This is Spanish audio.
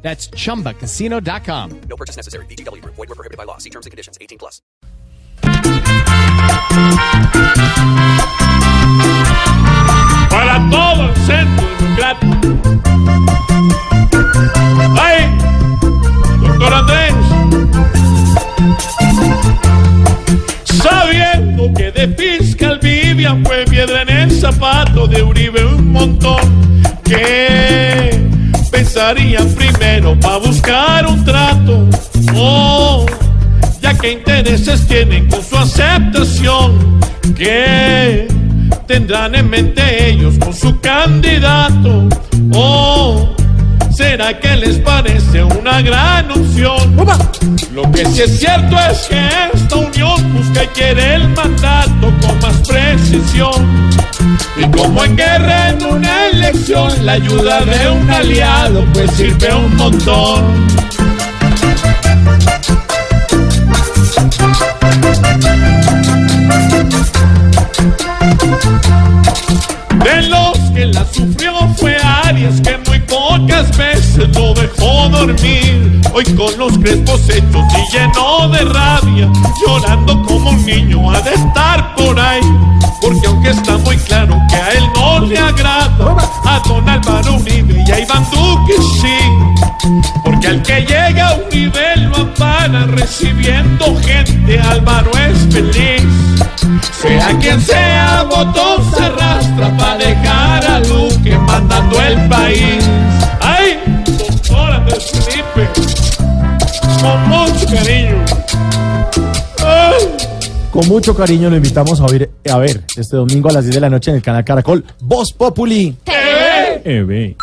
That's chumbacasino.com. No purchase necessary. BGW. Void were prohibited by law. See terms and conditions. 18 plus. para todo el centro democrático. ¡Ay! Doctor Andrés, sabiendo que de fiscal Vivian fue piedra en el zapato de Uribe un montón, que pensarían primero para buscar un trato. Oh, ya que intereses tienen con su aceptación, que tendrán en mente ellos con su candidato? ¿O será que les parece una gran opción? Lo que sí es cierto es que esta unión busca y quiere el mandato con más precisión. Y como en guerra en una elección, la ayuda de un aliado pues sirve un montón. De los que la sufrió fue Arias, que muy pocas veces lo dejó dormir. Hoy con los crespos hechos y lleno de rabia, llorando como un niño ha de estar por ahí. Llega a un nivel lo ampara recibiendo gente, Álvaro es feliz. Sea quien sea, botón se arrastra para dejar a Duque mandando el país. ¡Ay, doctor Andrés Felipe! Con mucho cariño. ¡Ay! Con mucho cariño lo invitamos a ver, a ver este domingo a las 10 de la noche en el canal Caracol Voz Populi. ¡Eh! TV.